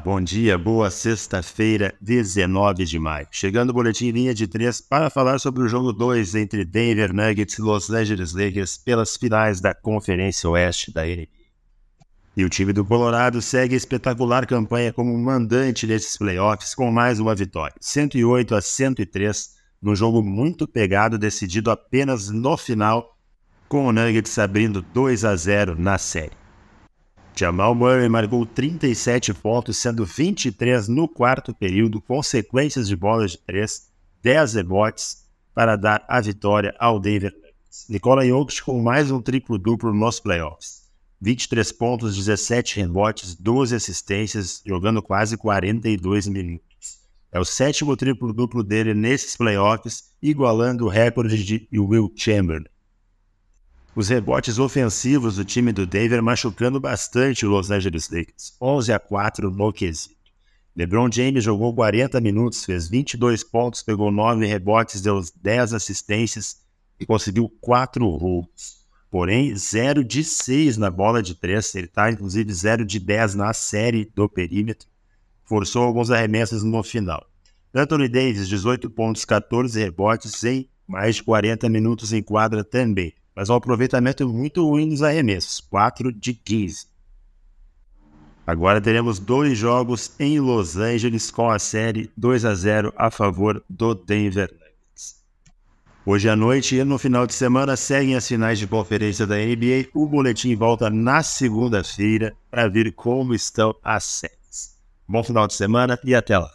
bom dia, boa sexta-feira, 19 de maio. Chegando o boletim linha de três para falar sobre o jogo 2 entre Denver Nuggets e Los Angeles Lakers pelas finais da Conferência Oeste da NBA. E o time do Colorado segue espetacular campanha como mandante nesses playoffs com mais uma vitória, 108 a 103, num jogo muito pegado decidido apenas no final, com o Nuggets abrindo 2 a 0 na série. Jamal Murray marcou 37 pontos, sendo 23 no quarto período, com sequências de bolas de 3, 10 rebotes para dar a vitória ao Denver Nuggets. Nikola Jokic com mais um triplo-duplo nos playoffs. 23 pontos, 17 rebotes, 12 assistências, jogando quase 42 minutos. É o sétimo triplo-duplo dele nesses playoffs, igualando o recorde de Will Chamberlain os rebotes ofensivos do time do Denver machucando bastante o Los Angeles Lakers, 11 a 4 no quesito. LeBron James jogou 40 minutos, fez 22 pontos, pegou 9 rebotes, deu 10 assistências e conseguiu 4 roubos. Porém, 0 de 6 na bola de 3, ele está inclusive 0 de 10 na série do perímetro. Forçou alguns arremessos no final. Anthony Davis, 18 pontos, 14 rebotes em mais de 40 minutos em quadra também mas o aproveitamento é muito ruim nos arremessos, 4 de 15. Agora teremos dois jogos em Los Angeles com a série 2 a 0 a favor do Denver Nuggets. Hoje à noite e no final de semana seguem as finais de conferência da NBA. O boletim volta na segunda-feira para ver como estão as séries. Bom final de semana e até lá.